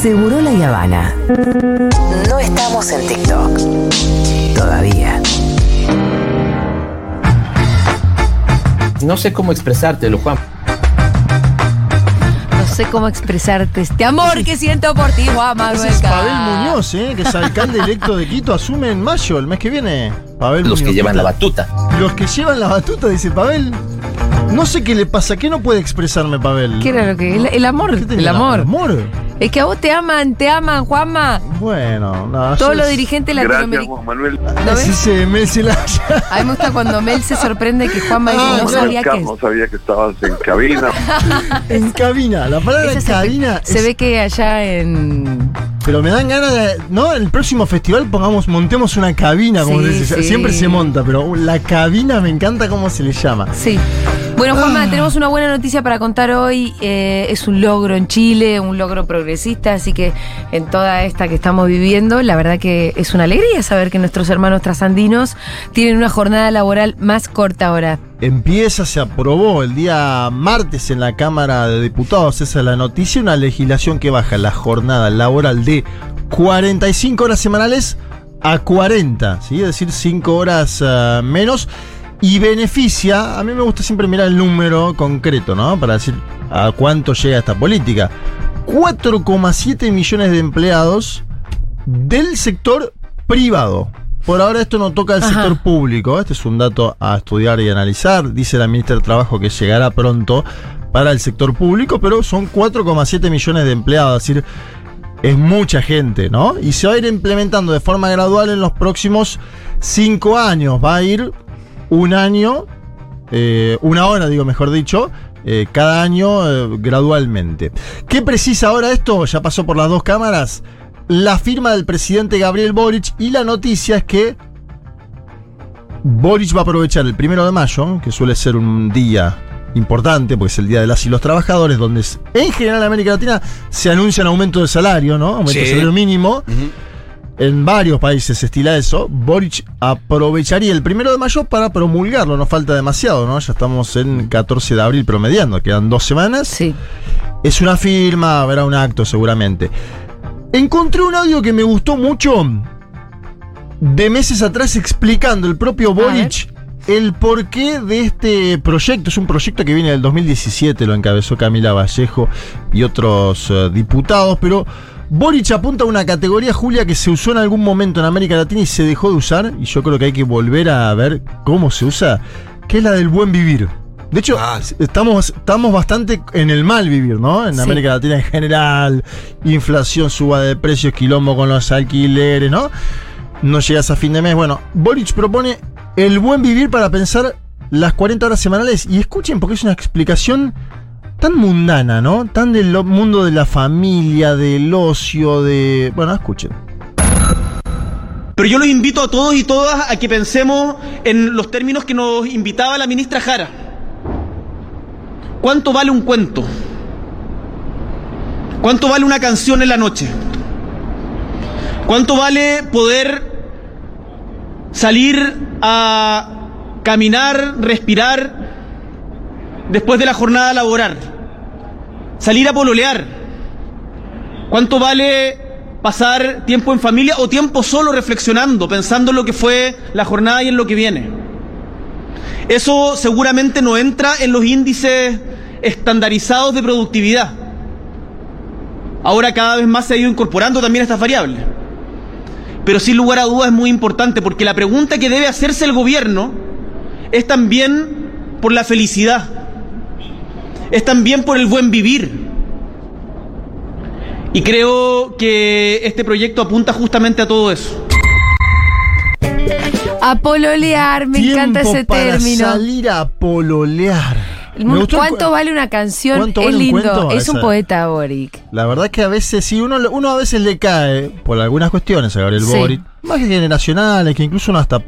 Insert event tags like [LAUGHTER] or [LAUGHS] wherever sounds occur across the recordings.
Seguro la Habana. No estamos en TikTok. Todavía. No sé cómo expresártelo, Juan. No sé cómo expresarte este amor que siento por ti, Juan Manuel. Es Pavel. Muñoz, ¿eh? que es alcalde electo de Quito, asume en mayo, el mes que viene. Pavel Los que llevan la batuta. Los que llevan la batuta, dice Pavel. No sé qué le pasa, ¿qué no puede expresarme Pavel? ¿Qué era lo que? El, el amor, ¿Qué tenía? el amor. ¿El amor? Es que a vos te aman, te aman, Juanma. Bueno, no. Todos los dirigentes Gracias, latinoamericanos. Juan Manuel. ¿Lo Así ves? se me se la- A mí me gusta cuando Mel se sorprende que Juanma Ah, no sabía que... No sabía que estabas en cabina. [LAUGHS] en cabina. La palabra cabina. Se es- ve que allá en... Pero me dan ganas de. No, en el próximo festival pongamos, montemos una cabina, como Sí, se sí. Siempre se monta, pero la cabina me encanta cómo se le llama. Sí. Bueno, Juanma, Ah. tenemos una buena noticia para contar hoy. Eh, es un logro en Chile, un logro progresista, así que en toda esta que estamos viviendo, la verdad que es una alegría saber que nuestros hermanos trasandinos tienen una jornada laboral más corta ahora. Empieza, se aprobó el día martes en la Cámara de Diputados, esa es la noticia, una legislación que baja la jornada laboral de 45 horas semanales a 40, ¿sí? es decir, 5 horas eh, menos. Y beneficia, a mí me gusta siempre mirar el número concreto, ¿no? Para decir a cuánto llega esta política. 4,7 millones de empleados del sector privado. Por ahora esto no toca Ajá. sector público. Este es un dato a estudiar y analizar. Dice la ministra del Trabajo que llegará pronto para el sector público, pero son 4,7 millones de empleados. Es decir, es mucha gente, ¿no? Y se va a ir implementando de forma gradual en los próximos 5 años. Va a ir un año, eh, una hora, digo, mejor dicho, eh, cada año eh, gradualmente. ¿Qué precisa ahora esto? Ya pasó por las dos cámaras. La firma del presidente Gabriel Boric y la noticia es que Boric va a aprovechar el primero de mayo, que suele ser un día importante, porque es el día de las y los trabajadores, donde en general en América Latina se anuncia un aumento de salario, ¿no? Aumento de salario mínimo. En varios países se estila eso. Boric aprovecharía el primero de mayo para promulgarlo. No falta demasiado, ¿no? Ya estamos en 14 de abril promediando. Quedan dos semanas. Sí. Es una firma, habrá un acto seguramente. Encontré un audio que me gustó mucho de meses atrás explicando el propio Boric el porqué de este proyecto. Es un proyecto que viene del 2017, lo encabezó Camila Vallejo y otros eh, diputados, pero Boric apunta a una categoría, Julia, que se usó en algún momento en América Latina y se dejó de usar, y yo creo que hay que volver a ver cómo se usa, que es la del buen vivir. De hecho, Ah. estamos, estamos bastante en el mal vivir, ¿no? En Sí. América Latina en general, inflación, suba de precios, quilombo con los alquileres, ¿no? No llegas a fin de mes. Bueno, Boric propone el buen vivir para pensar las 40 horas semanales. Y escuchen, porque es una explicación tan mundana, ¿no? Tan del mundo de la familia, del ocio, de... Bueno, escuchen. Pero yo los invito a todos y todas a que pensemos en los términos que nos invitaba la ministra Jara. ¿Cuánto vale un cuento? ¿Cuánto vale una canción en la noche? ¿Cuánto vale poder salir a caminar, respirar después de la jornada laboral? Salir a pololear. ¿Cuánto vale pasar tiempo en familia o tiempo solo reflexionando, pensando en lo que fue la jornada y en lo que viene? Eso seguramente no entra en los índices estandarizados de productividad. Ahora cada vez más se ha ido incorporando también estas variables. Pero sin lugar a dudas es muy importante porque la pregunta que debe hacerse el gobierno es también por la felicidad, es también por el buen vivir. Y creo que este proyecto apunta justamente a todo eso. A pololear, me encanta ese para término. salir a pololear. El ¿Cuánto cu- vale una canción? ¿Cuánto Es un lindo. Es un poeta, Boric. La verdad que a veces, sí, uno, uno a veces le cae por algunas cuestiones a Gabriel Sí. Boric, más generacionales, que incluso uno hasta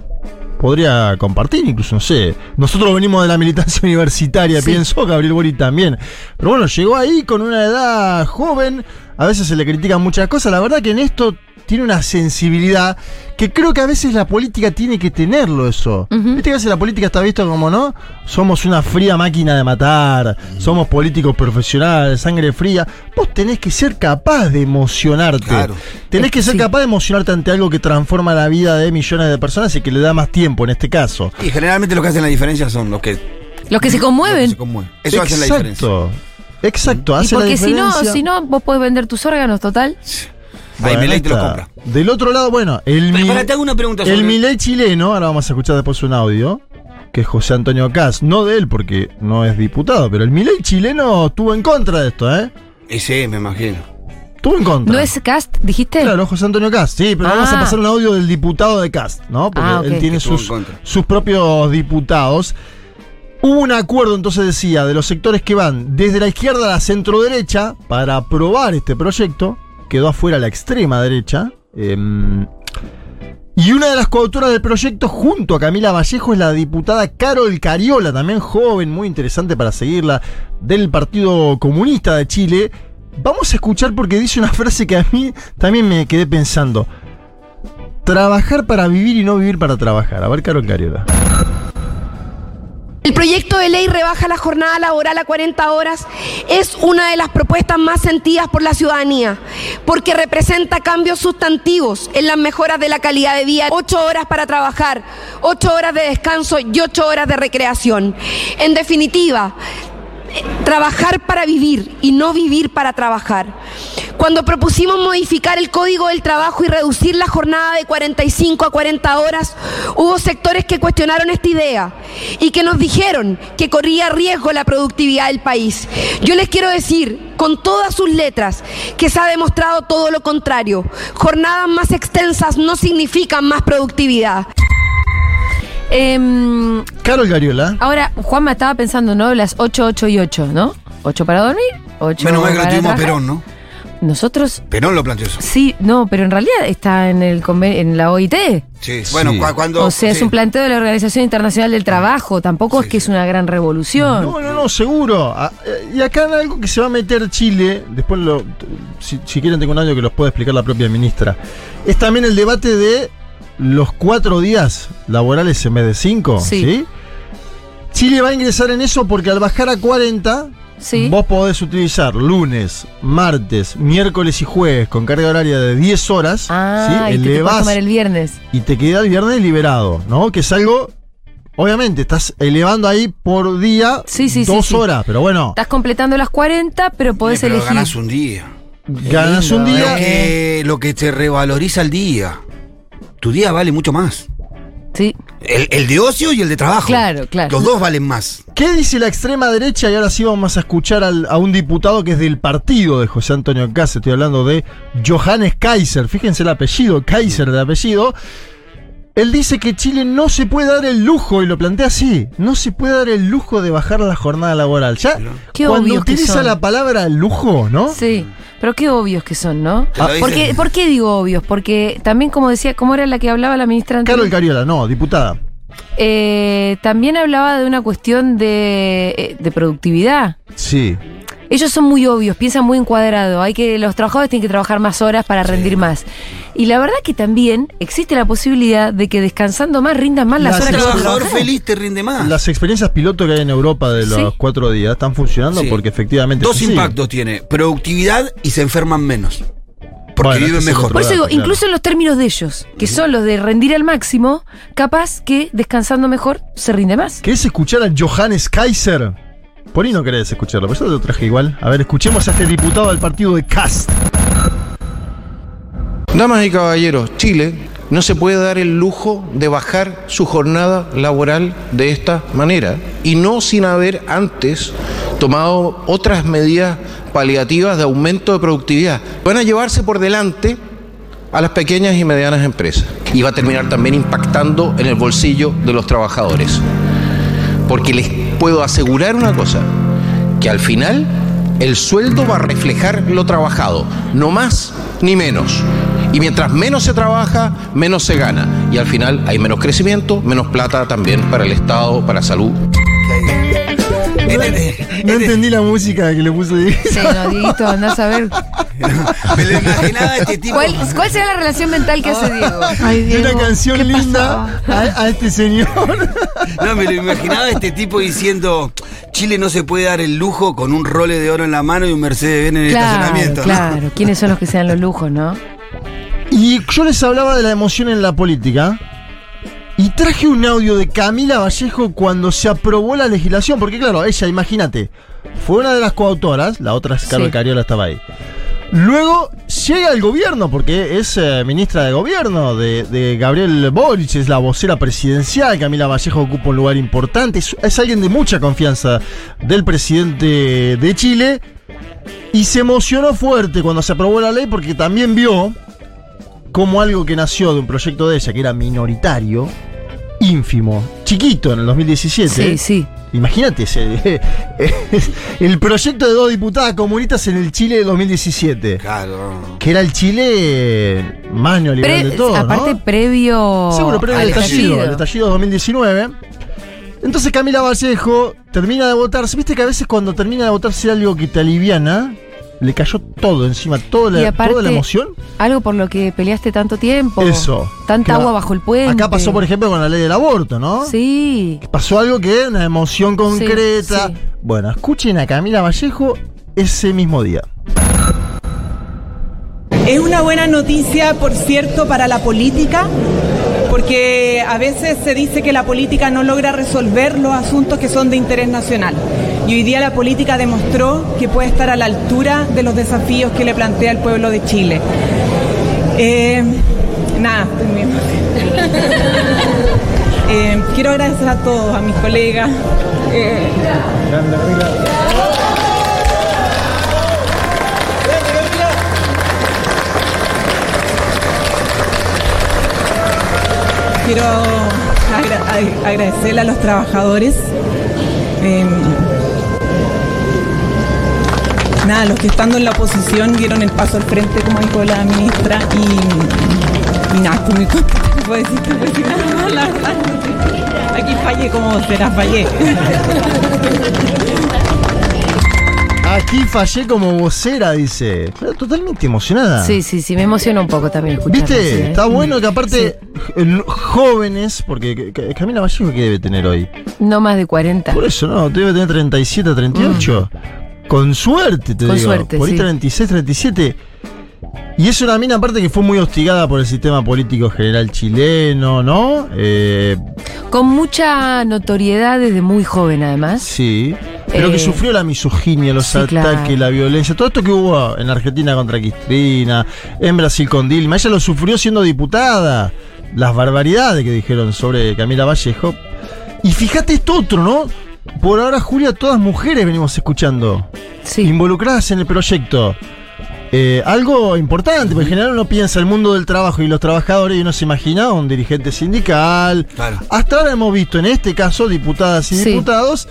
podría compartir, incluso, no sé. Nosotros venimos de la militancia [LAUGHS] universitaria, Sí. pienso, Gabriel Boric también. Pero bueno, llegó ahí con una edad joven, a veces se le critican muchas cosas, la verdad que en esto tiene una sensibilidad que creo que a veces la política tiene que tenerlo eso. Ujú. Viste que a veces la política está visto como, ¿no? Somos una fría máquina de matar, somos políticos profesionales, sangre fría. Vos tenés que ser capaz de emocionarte. Claro. Tenés Es que que ser sí. capaz de emocionarte ante algo que transforma la vida de millones de personas y que le da más tiempo en este caso. Y generalmente lo que hacen la diferencia son los que, Los que se que conmueven. se conmueven. Eso hace la diferencia. Exacto. Exacto, Y hace la porque si no, diferencia. si no, vos podés vender tus órganos, total. Ahí Bueno, Milei te lo está. compra. Del otro lado, bueno, el, Pero mi- para, te hago una pregunta sobre- el Milei chileno, ahora vamos a escuchar después un audio, que es José Antonio Cas, no de él porque no es diputado, pero el Milei chileno estuvo en contra de esto, ¿eh? Y sí, me imagino. Estuvo en contra. ¿No es cast, dijiste? Claro, José Antonio Cast. Sí, pero Ah. vamos a pasar un audio del diputado de Cast, ¿no? Porque Ah, él tiene sus, sus propios diputados. Hubo un acuerdo, entonces decía, de los sectores que van desde la izquierda a la centro derecha para aprobar este proyecto. Quedó afuera la extrema derecha. em, y una de las coautoras del proyecto, junto a Camila Vallejo, es la diputada Carol Cariola, también joven, muy interesante para seguirla, del Partido Comunista de Chile. Vamos a escuchar porque dice una [LAUGHS] frase que a mí también me quedé pensando. Trabajar para vivir y no vivir para trabajar. A ver, Carol Cariola. El proyecto de ley rebaja la jornada laboral a 40 horas. Es una de las propuestas más sentidas por la ciudadanía, porque representa cambios sustantivos en las mejoras de la calidad de vida. Ocho horas para trabajar, ocho horas de descanso y ocho horas de recreación. En definitiva, trabajar para vivir y no vivir para trabajar. Cuando propusimos modificar el código del trabajo y reducir la jornada de 45 a 40 horas, hubo sectores que cuestionaron esta idea y que nos dijeron que corría riesgo la productividad del país. Yo les quiero decir con todas sus letras que se ha demostrado todo lo contrario. Jornadas más extensas no significan más productividad. Em, Carol Cariola. ahora, Juanma estaba pensando, ¿no? Las 8, 8 y 8, ¿no? 8 para dormir, 8 Menos mal que para tuvimos a. Perón, ¿no? Nosotros, Perón lo planteó eso. sí, no, pero en realidad está en, el conven- en la OIT. Sí. Bueno, Sí. cu- cuando. O sea, es un planteo de la Organización Internacional del Trabajo. Tampoco es que es una gran revolución. No, no, no, seguro. Ah, eh, Y acá en algo que se va a meter Chile, después lo, si, si quieren tengo un audio que los puede explicar la propia ministra, es también el debate de los cuatro días laborales en vez de cinco. Sí. ¿sí? Chile va a ingresar en eso porque al bajar a 40, Sí. vos podés utilizar lunes, martes, miércoles y jueves con carga horaria de 10 horas. Ah, ¿sí? y te, tomar el viernes. y te queda el viernes liberado, ¿no? Que es algo, obviamente, estás elevando ahí por día Sí, sí, sí, dos sí. horas, pero bueno, Estás completando las 40, pero podés Sí, pero elegir. ganas un día. ganas un día. Lo que, lo que te revaloriza el día. Tu día vale mucho más. Sí. El, el de ocio y el de trabajo. Claro, claro. Los dos valen más. ¿Qué dice la extrema derecha? Y ahora sí vamos a escuchar al- a un diputado que es del partido de José Antonio Caz. Estoy hablando de Johannes Kaiser. Fíjense el apellido, Kaiser de apellido. Él dice que Chile no se puede dar el lujo, y lo plantea así, no se puede dar el lujo de bajar la jornada laboral. Ya, Qué cuando utiliza son. la palabra lujo, ¿no? Sí, pero qué obvios que son, ¿no? Lo dicen. ¿Por qué, por qué digo obvios? Porque también, como decía, ¿cómo era la que hablaba la ministra anterior? Carol Cariola, no, diputada. Eh, también hablaba de una cuestión de, eh, de productividad. Sí. Ellos son muy obvios, piensan muy encuadrado. Hay que los trabajadores tienen que trabajar más horas para rendir más. Y la verdad que también existe la posibilidad de que descansando más rindan más las Las horas Un que trabajador feliz te rinde más. Las experiencias piloto que hay en Europa de los Sí. cuatro días están funcionando Sí. porque efectivamente. Dos impactos tiene. Productividad y se enferman menos. Porque Bueno, viven mejor. Por eso digo, Claro. incluso en los términos de ellos, que son los de rendir al máximo, capaz que descansando mejor se rinde más. ¿Querés escuchar a Johannes Kaiser? Por ahí no querés escucharlo, pero yo te lo traje igual. A ver, escuchemos a este diputado del partido de Cast. Damas y caballeros, Chile no se puede dar el lujo de bajar su jornada laboral de esta manera y no sin haber antes tomado otras medidas paliativas de aumento de productividad. Van a llevarse por delante a las pequeñas y medianas empresas y va a terminar también impactando en el bolsillo de los trabajadores. Porque les puedo asegurar una cosa, que al final el sueldo va a reflejar lo trabajado, no más ni menos. Y mientras menos se trabaja, menos se gana. Y al final hay menos crecimiento, menos plata también para el Estado, para salud. No entendí la música que le puse ahí. Sí, no, andás a ver. [LAUGHS] Me lo imaginaba este tipo. ¿Cuál, cuál será la relación mental que hace Diego? Ay, Diego, una canción ¿qué linda a, a este señor. [LAUGHS] No, me lo imaginaba este tipo diciendo: Chile no se puede dar el lujo con un role de oro en la mano y un Mercedes Benz en el Claro, estacionamiento. ¿no? claro. ¿Quiénes son los que se dan los lujos, no? Y yo les hablaba de la emoción en la política. Y traje un audio de Camila Vallejo cuando se aprobó la legislación. Porque, claro, ella, imagínate, fue una de las coautoras, la otra es Carol Sí. Cariola estaba ahí. Luego llega al gobierno, porque es eh, ministra de gobierno de, de Gabriel Boric, es la vocera presidencial. Camila Vallejo ocupa un lugar importante, es, es alguien de mucha confianza del presidente de Chile. Y se emocionó fuerte cuando se aprobó la ley, porque también vio como algo que nació de un proyecto de ella, que era minoritario, ínfimo, chiquito en el 2017. Sí, sí. Imagínate ese- [LAUGHS] el proyecto de dos diputadas comunistas en el Chile de 2017. Claro. Que era el Chile más neoliberal Pre- de todo, aparte, ¿no? previo. Seguro, pero al el estallido, el estallido de 2019. Entonces Camila Vallejo termina de votar. ¿Viste que a veces cuando termina de votar si algo que te aliviana? Le cayó todo encima, toda Y la, aparte, toda la emoción. Algo por lo que peleaste tanto tiempo. Eso. Tanta agua bajo el puente. Acá pasó, por ejemplo, con la ley del aborto, ¿no? Sí. Pasó algo que una emoción concreta. sí. Bueno, escuchen a Camila Vallejo ese mismo día. Es una buena noticia, por cierto, para la política, porque a veces se dice que la política no logra resolver los asuntos que son de interés nacional. Y hoy día la política demostró que puede estar a la altura de los desafíos que le plantea el pueblo de Chile. Eh, nada. [LAUGHS] Eh, quiero agradecer a todos, a mis colegas. eh, Quiero agra- ag- agradecerle a los trabajadores. eh, nada, los que estando en la oposición dieron el paso al frente, como dijo la ministra, y, nada, estoy muy contenta. Puedo decir, no puedo decir nada la. Aquí fallé como será, fallé. [LAUGHS] Aquí fallé como vocera, dice. Totalmente emocionada. Sí, sí, sí, me emociona un poco también escucharlo. ¿Viste? sí, ¿eh? Está bueno que aparte jóvenes, porque Ca- Camila Vallejo ¿qué debe tener hoy? No más de 40. Por eso, ¿no? Debe tener 37, 38. Con suerte, te Mm. Con digo. suerte, Por ahí sí. 36, 37. Y es una mina aparte que fue muy hostigada por el sistema político general chileno, ¿no? Eh, Con mucha notoriedad desde muy joven, además. sí. Pero Eh, que sufrió la misoginia, los sí, ataques, claro. la violencia, todo esto que hubo en Argentina contra Cristina, en Brasil con Dilma. Ella lo sufrió siendo diputada. Las barbaridades que dijeron sobre Camila Vallejo. Y fíjate esto otro, ¿no? Por ahora, Julia, todas mujeres venimos escuchando. Sí. Involucradas en el proyecto. Eh, algo importante, porque en general uno piensa el mundo del trabajo y los trabajadores y uno se imagina un dirigente sindical. Claro. Hasta ahora hemos visto en este caso diputadas y Sí. diputados.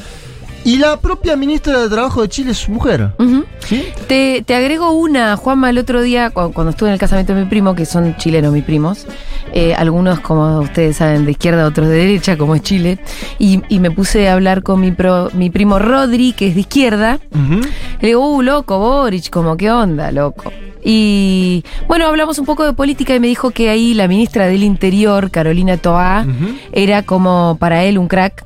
Y la propia ministra de Trabajo de Chile es mujer. Ujú. ¿Sí? Te, te agrego una, Juanma, el otro día, cu- cuando estuve en el casamiento de mi primo, que son chilenos mis primos, eh, algunos, como ustedes saben, de izquierda, otros de derecha, como es Chile, y, y me puse a hablar con mi, pro- mi primo Rodri, que es de izquierda, le digo, uh, loco, Boric, como, ¿qué onda, loco? Y bueno, hablamos un poco de política y me dijo que ahí la ministra del Interior, Carolina Toá, era como para él un crack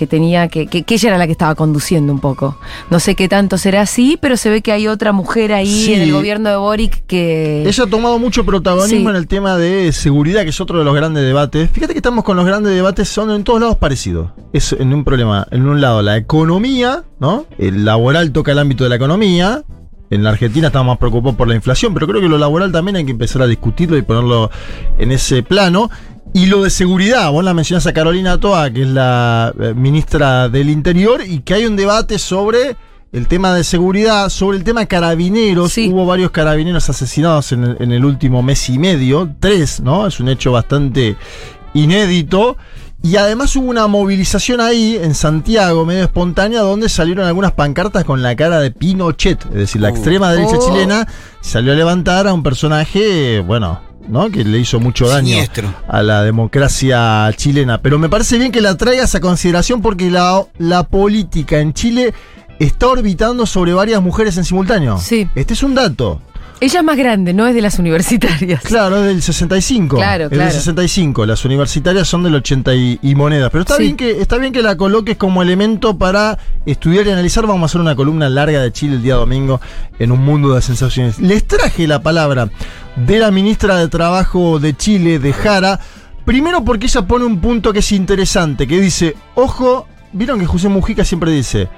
que tenía que, que, que ella era la que estaba conduciendo un poco. No sé qué tanto será así, pero se ve que hay otra mujer ahí Sí. en el gobierno de Boric que Ella ha tomado mucho protagonismo Sí. en el tema de seguridad, que es otro de los grandes debates. Fíjate que estamos con los grandes debates, son en todos lados parecidos. Es en un problema. En un lado, la economía, ¿no? El laboral toca el ámbito de la economía. En la Argentina estamos más preocupados por la inflación, pero creo que lo laboral también hay que empezar a discutirlo y ponerlo en ese plano. Y lo de seguridad, vos la mencionás a Carolina Toa, que es la eh, ministra del Interior, y que hay un debate sobre el tema de seguridad, sobre el tema carabineros. Sí. Hubo varios carabineros asesinados en el, en el último mes y medio, tres, ¿no? Es un hecho bastante inédito. Y además hubo una movilización ahí en Santiago, medio espontánea, donde salieron algunas pancartas con la cara de Pinochet, es decir, la Uh. extrema derecha Oh. chilena salió a levantar a un personaje, bueno, ¿no? Que le hizo mucho daño Siniestro. a la democracia chilena. Pero me parece bien que la traigas a consideración porque la, la política en Chile está orbitando sobre varias mujeres en simultáneo. Sí. Este es un dato. Ella es más grande, no es de las universitarias. Claro, es del 65. Claro, es claro. del 65. Las universitarias son del 80 y, y monedas. Pero está, Sí. bien que, está bien que la coloques como elemento para estudiar y analizar. Vamos a hacer una columna larga de Chile el día domingo en un mundo de sensaciones. Les traje la palabra de la ministra de Trabajo de Chile, de Jara. Primero porque ella pone un punto que es interesante, que dice, ojo, vieron que José Mujica siempre dice,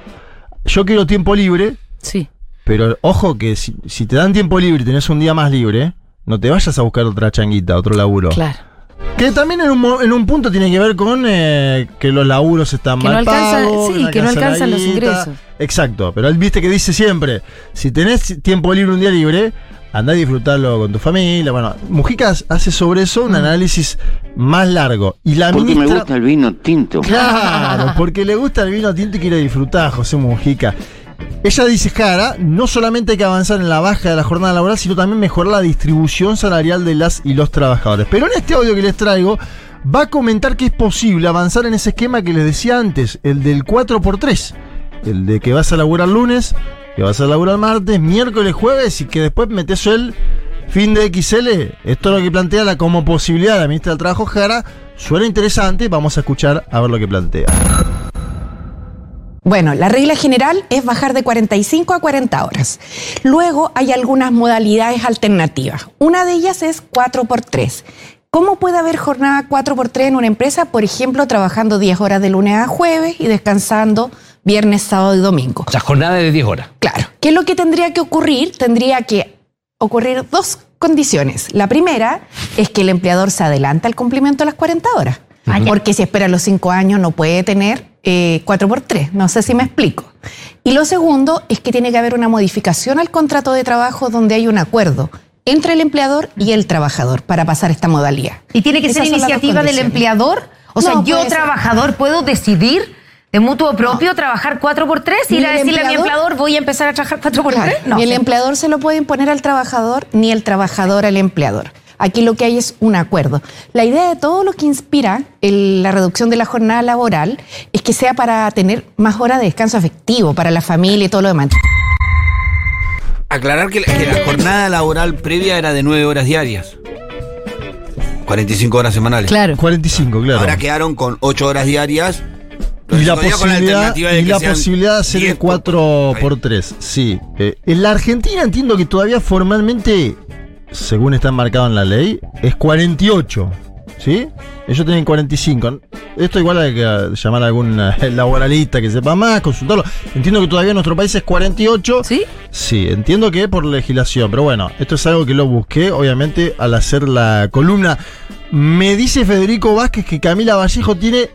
yo quiero tiempo libre, Sí. Pero ojo que si, si te dan tiempo libre y tenés un día más libre, no te vayas a buscar otra changuita, otro laburo. Claro. Que también en un, mo- en un punto tiene que ver con eh, que los laburos están Que no mal alcanza- pagos, sí, que no alcanzan los ingresos. Exacto, pero él viste que dice siempre, si tenés tiempo libre un día libre, andá a disfrutarlo con tu familia. Bueno, Mujica hace sobre eso Mm. un análisis más largo. Y la Porque me ministra... gusta el vino tinto. Claro, porque le gusta el vino tinto y quiere disfrutar, José Mujica. Ella dice, Jara, no solamente hay que avanzar en la baja de la jornada laboral, sino también mejorar la distribución salarial de las y los trabajadores. Pero en este audio que les traigo, va a comentar que es posible avanzar en ese esquema que les decía antes, el del 4x3. El de que vas a laburar lunes, que vas a laburar martes, miércoles, jueves y que después metes el fin de XL. Esto es lo que plantea la, como posibilidad la ministra del Trabajo, Jara. Suena interesante, vamos a escuchar a ver lo que plantea. Bueno, la regla general es bajar de 45 a 40 horas. Luego hay algunas modalidades alternativas. Una de ellas es 4 por 3. ¿Cómo puede haber jornada 4 por 3 en una empresa? Por ejemplo, trabajando 10 horas de lunes a jueves y descansando viernes, sábado y domingo. O sea, jornada de 10 horas. Claro. ¿Qué es lo que tendría que ocurrir? Tendría que ocurrir dos condiciones. La primera es que el empleador se adelanta al cumplimiento de las 40 horas. Porque si espera los 5 años no puede tener eh, 4 por 3. No sé si me explico. Y lo segundo es que tiene que haber una modificación al contrato de trabajo donde hay un acuerdo entre el empleador y el trabajador para pasar esta modalidad. ¿Y tiene que ser Esas iniciativa del empleador? O sea, No, yo, puede ser- trabajador, puedo decidir de mutuo propio trabajar 4 por 3 y ir a decirle a mi empleador- empleador, voy a empezar a trabajar 4 por 3 Claro, No. Ni el empleador se lo puede imponer al trabajador, ni el trabajador al empleador. Aquí lo que hay es un acuerdo. La idea de todo lo que inspira el- la reducción de la jornada laboral es que sea para tener más horas de descanso efectivo para la familia y todo lo demás. Aclarar que la, que la jornada laboral previa era de 9 horas diarias. 45 horas semanales. Claro. 45, claro. Ahora quedaron con 8 horas diarias. Y la, Todavía con la posibilidad, de y la posibilidad de hacer 10 el 4 por 3 sí. Eh, en la Argentina entiendo que todavía formalmente, según está marcado en la ley, es 48. ¿Sí? Ellos tienen 45. Esto igual hay que llamar a algún eh, [LAUGHS] laboralista que sepa más, consultarlo. Entiendo que todavía en nuestro país es 48. ¿Sí? Sí, entiendo que por legislación, pero bueno, esto es algo que lo busqué, obviamente, al hacer la columna. Me dice Federico Vázquez que Camila Vallejo tiene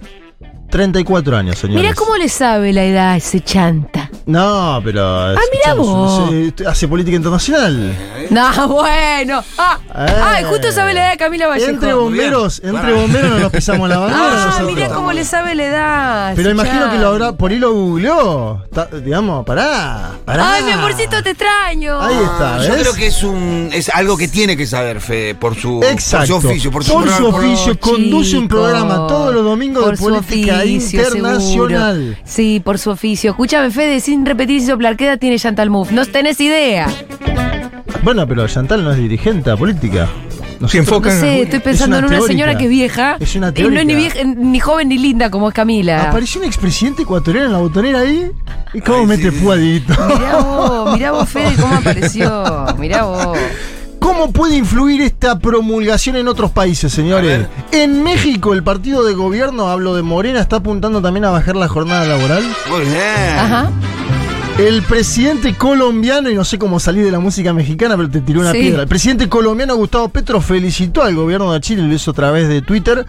34 años, señores. Mira cómo le sabe la edad a ese chanta. No, pero. Ah, mira vos. hace política internacional. [LAUGHS] No, bueno. Ah, Eh. ay, justo sabe la edad de Camila Vallejo. Entre bomberos, entre bomberos no nos pisamos la bandera. Ah, nosotros. mira cómo le sabe la edad. Pero imagino que lo habrá. Por ahí lo googleó. Está- digamos, pará. Pará. Ay, mi amorcito, te extraño. Ahí está, Yo ¿ves? creo que es un es algo que tiene que saber Fede por su, Exacto. por su oficio, por su, Por su oficio, conduce un programa todos los domingos Por de política oficio, internacional. seguro. Sí, por su oficio. Escúchame, Fede, sin repetir y soplar, ¿qué edad tiene Chantal Mouffe? No tenés idea. Bueno, pero Chantal no es dirigente política. Se enfoca No sé, estoy pensando en una señora que es vieja. Es una y no es ni, teórica. vieja, ni joven ni linda como es Camila. Apareció un expresidente ecuatoriano en la botonera ahí. ¿Y cómo mete púa, Dieguito? Mirá vos, mirá vos, Fede, cómo apareció. Mirá vos. ¿Cómo puede influir esta promulgación en otros países, señores? En México, el partido de gobierno, hablo de Morena, está apuntando también a bajar la jornada laboral. Muy bien. Ajá. El presidente colombiano, y no sé cómo salir de la música mexicana, pero te tiró una Sí. piedra. El presidente colombiano Gustavo Petro felicitó al gobierno de Chile, lo hizo a través de Twitter.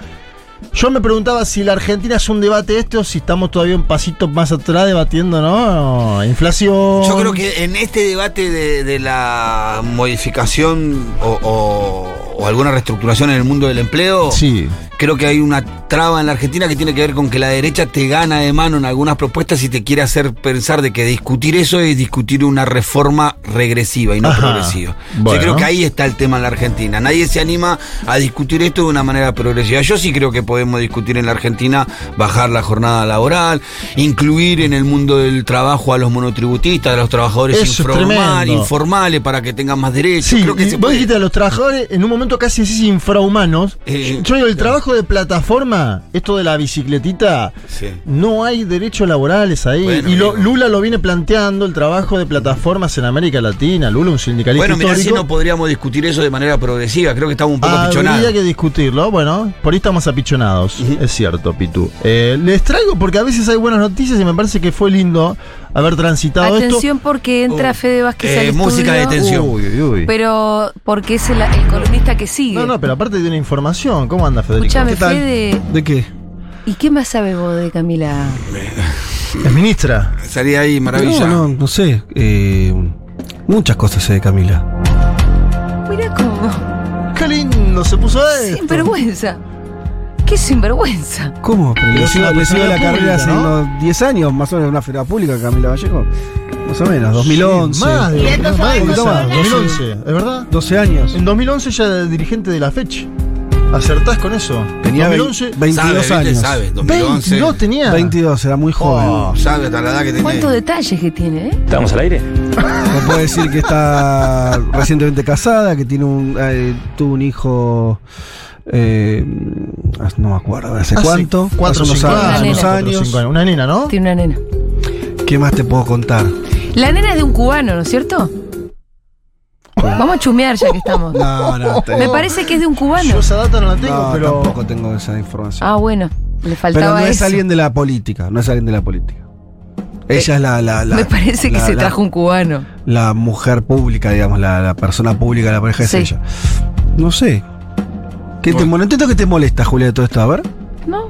Yo me preguntaba si la Argentina es un debate este o si estamos todavía un pasito más atrás debatiendo, ¿no? Inflación. Yo creo que en este debate de, de la modificación o, o- o alguna reestructuración en el mundo del empleo, Sí. Creo que hay una traba en la Argentina que tiene que ver con que la derecha te gana de mano en algunas propuestas y te quiere hacer pensar de que discutir eso es discutir una reforma regresiva y no Ajá. progresiva. Yo creo que ahí está el tema en la Argentina. Nadie se anima a discutir esto de una manera progresiva. Yo sí creo que podemos discutir en la Argentina bajar la jornada laboral, incluir en el mundo del trabajo a los monotributistas, a los trabajadores informal- informales para que tengan más derechos. Sí, creo que y se vos puede- dijiste a los trabajadores, en un momento casi decís infrahumanos. Eh, Yo digo, el trabajo de plataforma, esto de la bicicletita, Sí. no hay derechos laborales ahí. Bueno, y lo-. Lula lo viene planteando, el trabajo de plataformas en América Latina. Lula, un sindicalista Bueno, mirá si no podríamos discutir eso de manera progresiva. Creo que estamos un poco Habría apichonados. que discutirlo. Bueno, por ahí estamos apichonados. Es cierto, Pitu. Eh, les traigo porque a veces hay buenas noticias y me parece que fue lindo haber transitado Atención porque entra Uh, Fede Vázquez eh, al música de estudio, tensión. esto. Uy, uy, uy. Pero porque es el, el columnista que sigue. No, no, pero aparte de una información. ¿Cómo anda, Federico? Escúchame, ¿Qué tal? Fede. ¿De qué? ¿Y qué más sabes vos de Camila? Es ministra. Salí ahí, maravilla. No, no, no sé. eh, muchas cosas sé de Camila. Mira cómo. Qué lindo se puso esto. Sinvergüenza. ¿Qué sinvergüenza? ¿Cómo? Pero le sigo, le sigo la persona carrera hace ¿no? unos 10 años, más o menos, en una feria pública, Camila Vallejo. Más o menos, 2011. Sí, más de, Y estos más de son más, personas. 2011, ¿es verdad? 12 años. En 2011 ya era dirigente de la fecha. ¿Acertás con eso? Tenía 2011, 22 Sabe, años. Sabe, 2011. 22 tenía. 22, era muy joven. Oh. Sabe hasta la edad que ¿Cuántos tiene. detalles que tiene, eh? ¿Estamos al aire? Me puede decir que está recientemente casada, que tiene un eh, tuvo un hijo. eh, no me acuerdo, ¿hace Hace cuánto? Cuatro, Hace unos cinco años. Una años. nena. unos cuatro, años. cinco años. Una nena, ¿no? Tiene una nena. ¿Qué más te puedo contar? La nena es de un cubano, ¿no es cierto? Vamos a chumear ya que estamos. No, no, te- Me parece que es de un cubano. Yo esa data no la tengo, no, pero. tampoco tengo esa información. Ah, bueno. Le Pero faltaba no es alguien de la política, no es alguien de la política. Ella es la, la, la- Me parece que la- se la- trajo un cubano. La mujer pública, digamos, la, la persona pública de la pareja es Sí. ella. No sé. ¿Qué te, no entiendo qué te molesta, Julia, de todo esto. A ver. ¿No?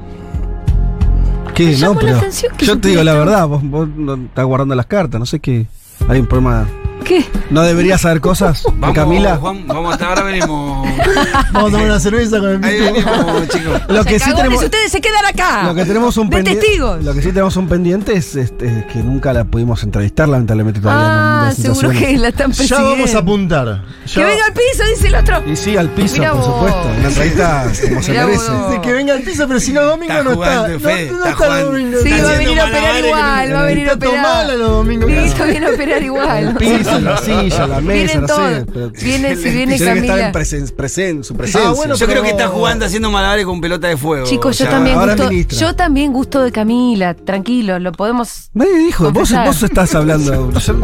¿Qué? Me No, pero. atención que Yo te digo la verdad, vos, vos no estás guardando las cartas, no sé qué. Hay un problema. ¿Qué? ¿No deberías saber cosas de [LAUGHS] Vamos, Camila? Juan, vamos hasta ahora venimos. [LAUGHS] Vamos a tomar una cerveza con el Ahí venimos, [LAUGHS] chicos. Lo que, sí tenemos, ustedes se quedan acá. lo que tenemos un de pendiente. testigos. Lo que sí tenemos un pendiente es, este, es que nunca la pudimos entrevistar, lamentablemente todavía. no- Ah, seguro que la están Ya persiguiendo. vamos a apuntar. Que Ya- venga al piso, dice el otro. Y sí, al piso, Mirá por vos. supuesto. Una entrevista como se Mirá merece. vos. Dice que venga al piso, pero si no, domingo Está no jugando, está. Fede, no, no está está domingo. Sí, Está va a venir a operar igual, va a venir a Está operar. tomala los domingos. Listo, viene a operar igual. El piso, la [LAUGHS] silla, la mesa, todos. sé. pero- Viene, si viene Tiene que estar Camila. en presen- presen- su presencia. Ah, bueno, Yo creo que está jugando haciendo malabares con pelota de fuego. Chicos, yo también ahora gusto. Yo también gusto de Camila, tranquilo, lo podemos. Nadie dijo, vos, vos estás hablando. [LAUGHS] yo-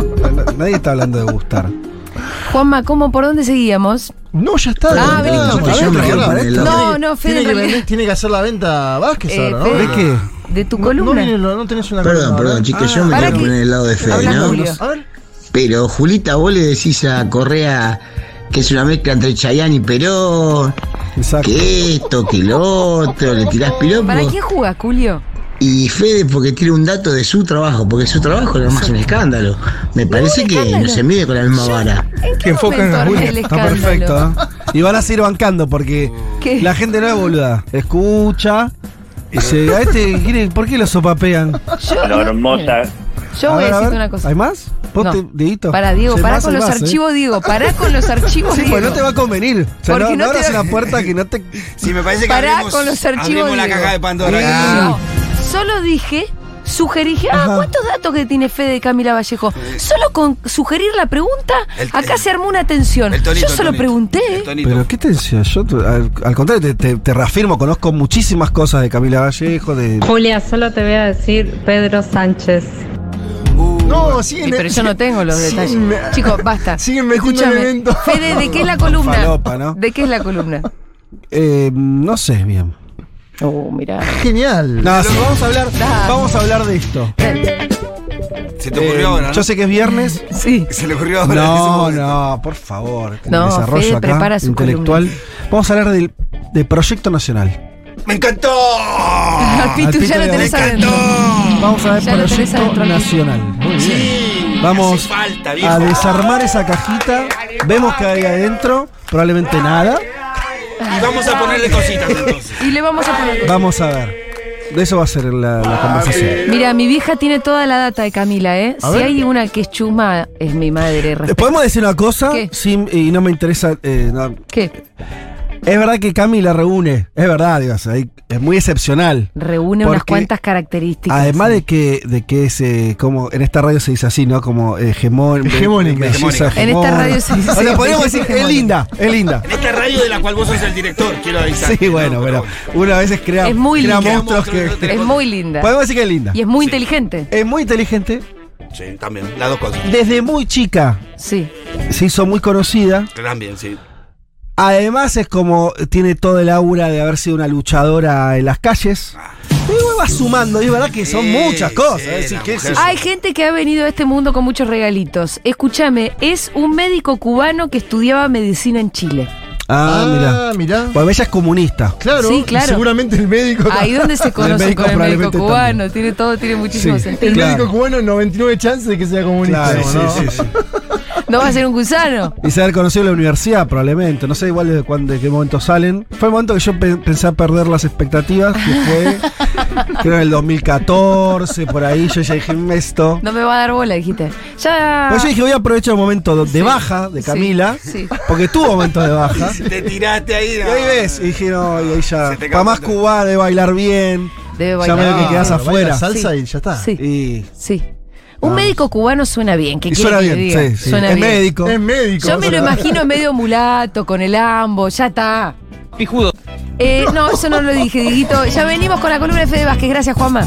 nadie está hablando de gustar. Juanma, ¿cómo por dónde seguíamos? No, ya está. Ah. No, no, Fede, Tiene en que, realidad- vender- tiene que hacer la venta Vázquez Eh, ahora, ¿no? ¿De qué? De tu No, columna. No, no tenés una Perdón, columna, perdón, chicos, yo me ¿para quiero poner del lado de Fede, ¿no? A ver. Pero, Julita, vos le decís a Correa que es una mezcla entre Chayanne y Perón, Exacto. que esto, que lo otro, le tirás piropo. ¿Para quién juega, Julio? Y Fede porque tiene un dato de su trabajo, porque su trabajo es más un escándalo. Me parece que escándalo? no se mide con la misma vara. ¿En qué enfocan momento a Julio. Está perfecto. ¿eh? Y van a seguir bancando porque ¿Qué? la gente no es boluda. Escucha. Y se, a este, ¿por qué lo sopapean? Yo, hermosa. yo voy a, ver, decirte una cosa. ¿Hay más? ¿Vos No. Dieguito? Para, Diego, Si pará con los más, ¿eh? archivos, Diego. Pará con los archivos, Sí, Diego. pues no te va a convenir. O sea, Porque no, no no te abras va- una puerta que no te. Sí, me parece que Pará abrimos, con los archivos, la caja de Pandora. Sí, acá. no. Solo dije, sugerí, dije, ah. ¿cuántos datos que tiene Fede de Camila Vallejo? Solo con sugerir la pregunta, El- acá se armó una tensión. El tonito, Yo el solo tonito. pregunté. Pero qué te decía, yo al, al contrario te, te- te reafirmo, conozco muchísimas cosas de Camila Vallejo, de. Julia, solo te voy a decir Pedro Sánchez. No, siguen. Sí, pero yo no tengo los detalles. Chicos, basta. [LAUGHS] Siguen Escúchame. Fede, ¿de qué es la columna? Falopa, ¿no? ¿De qué es la columna? Eh, no sé bien. Oh, mira. Genial. No, sí, vamos a hablar, Da. vamos a hablar de esto. Se te ocurrió Eh, ahora, ¿no? Yo sé que es viernes. Sí. Se le ocurrió ahora. No, no, por favor. No, desarrollo Fede acá, prepara su intelectual. Vamos a hablar del, de Proyecto Nacional. ¡Me encantó! Al [LAUGHS] Pitu Al ya Pitu lo tenés encantó. Vamos a ver Ya Proyecto. Nacional. Muy bien. Sí, Vamos falta, a desarmar esa cajita. Vemos que hay adentro probablemente nada. Y vamos a ponerle cositas entonces. Y le vamos a poner. Vamos a ver. De eso va a ser la, la conversación. Mira, mi vieja tiene toda la data de Camila, ¿eh? A si ver. hay una que es chusma, es mi madre. respecto- ¿Podemos decir una cosa? ¿Qué? Sin- y no me interesa. eh, no. ¿Qué? Es verdad que Camila reúne. Es verdad, hay- es muy excepcional. Reúne unas cuantas características. Además de que, de que es, eh, como en esta radio se dice así, ¿no? Como eh, hegemón, [LAUGHS] Hegemónica. belleza En esta radio se [LAUGHS] dice O sea, podríamos decir, es linda, es linda. En esta radio de la cual vos sos el director, quiero avisar. Sí, bueno, pero una vez crea, Es muy crea linda. monstruos que. Es muy linda. Podemos decir que es linda. Y es muy inteligente. Es muy inteligente. Sí, también, las dos cosas. Desde muy chica Sí. se hizo muy conocida. También, sí. Además es como tiene todo el aura de haber sido una luchadora en las calles. Y va sumando, y es verdad que son muchas cosas. es decir, ¿qué es eso? Hay gente que ha venido a este mundo con muchos regalitos. Escúchame, es un médico cubano que estudiaba medicina en Chile. Ah, mira. mira. Pues ella es comunista. Claro, Sí, claro. seguramente el médico. Ahí [LAUGHS] donde se conoce médico con el médico cubano. Tiene todo, tiene muchísimo Sí. sentido. El Claro. médico cubano, 99 chances de que sea comunista. Claro, ¿no? sí, sí, sí. [LAUGHS] No va a ser un gusano. Y se haber conocido en la universidad, probablemente. No sé igual de, cuándo, de qué momento salen. Fue el momento que yo pe- pensé a perder las expectativas, que fue, [LAUGHS] creo, en el 2014, por ahí. Yo ya dije, "Mm, esto. No me va a dar bola, dijiste. Ya. Pues yo dije, voy a aprovechar el momento de Sí. baja de Camila, sí. porque tuvo momentos de baja. [LAUGHS] Te tiraste ahí. Y ahí ves, y dije, no, y ahí ya. Para más cubana, de bailar bien. Debe Ya bailar. medio que quedas Baila afuera. salsa Sí. y ya está. Sí. Y, Sí. Un médico cubano suena bien. ¿Qué y quiere suena que bien, diga? sí, sí. Suena es bien. médico. Es médico. Yo me lo imagino medio mulato, con el ambo, ya está. Pijudo. Eh, no, eso no lo dije, Diguito. Ya venimos con la columna de Fede Vázquez. Gracias, Juanma.